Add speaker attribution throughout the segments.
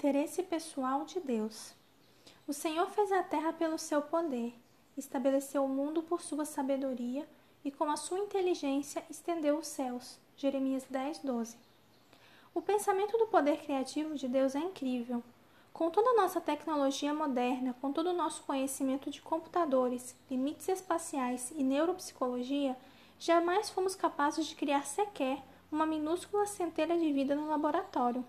Speaker 1: interesse pessoal de Deus. O Senhor fez a terra pelo seu poder, estabeleceu o mundo por sua sabedoria e com a sua inteligência estendeu os céus. Jeremias 10, 12. O pensamento do poder criativo de Deus é incrível. Com toda a nossa tecnologia moderna, com todo o nosso conhecimento de computadores, limites espaciais e neuropsicologia, jamais fomos capazes de criar sequer uma minúscula centelha de vida no laboratório.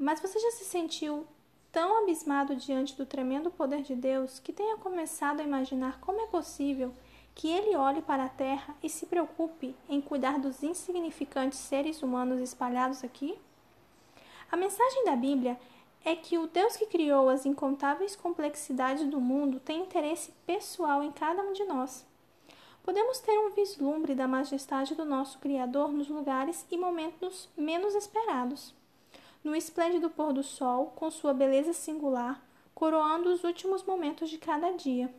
Speaker 1: Mas você já se sentiu tão abismado diante do tremendo poder de Deus que tenha começado a imaginar como é possível que ele olhe para a terra e se preocupe em cuidar dos insignificantes seres humanos espalhados aqui? A mensagem da Bíblia é que o Deus que criou as incontáveis complexidades do mundo tem interesse pessoal em cada um de nós. Podemos ter um vislumbre da majestade do nosso Criador nos lugares e momentos menos esperados no esplêndido pôr do sol, com sua beleza singular, coroando os últimos momentos de cada dia.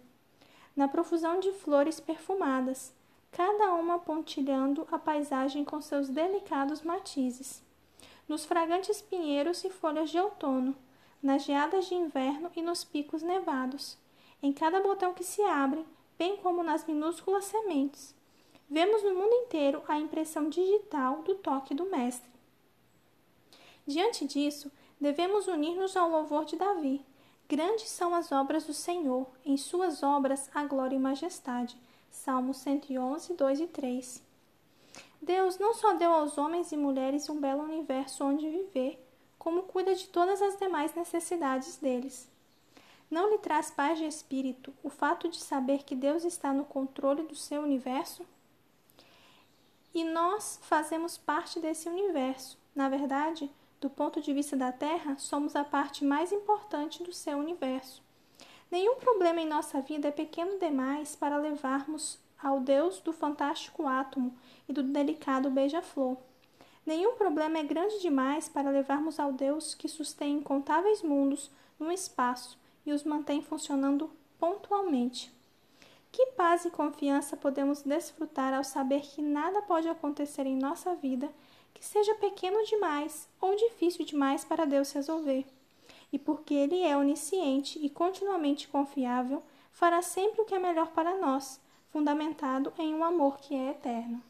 Speaker 1: Na profusão de flores perfumadas, cada uma pontilhando a paisagem com seus delicados matizes. Nos fragantes pinheiros e folhas de outono, nas geadas de inverno e nos picos nevados, em cada botão que se abre, bem como nas minúsculas sementes. Vemos no mundo inteiro a impressão digital do toque do Mestre. Diante disso, devemos unir-nos ao louvor de Davi. Grandes são as obras do Senhor, em suas obras a glória e majestade. Salmos 111, 2 e 3. Deus não só deu aos homens e mulheres um belo universo onde viver, como cuida de todas as demais necessidades deles. Não lhe traz paz de espírito o fato de saber que Deus está no controle do seu universo? E nós fazemos parte desse universo. Na verdade, do ponto de vista da Terra, somos a parte mais importante do seu universo. Nenhum problema em nossa vida é pequeno demais para levarmos ao Deus do fantástico átomo e do delicado beija-flor. Nenhum problema é grande demais para levarmos ao Deus que sustém incontáveis mundos no espaço e os mantém funcionando pontualmente. Que paz e confiança podemos desfrutar ao saber que nada pode acontecer em nossa vida que seja pequeno demais ou difícil demais para Deus resolver. E porque Ele é onisciente e continuamente confiável, fará sempre o que é melhor para nós, fundamentado em um amor que é eterno.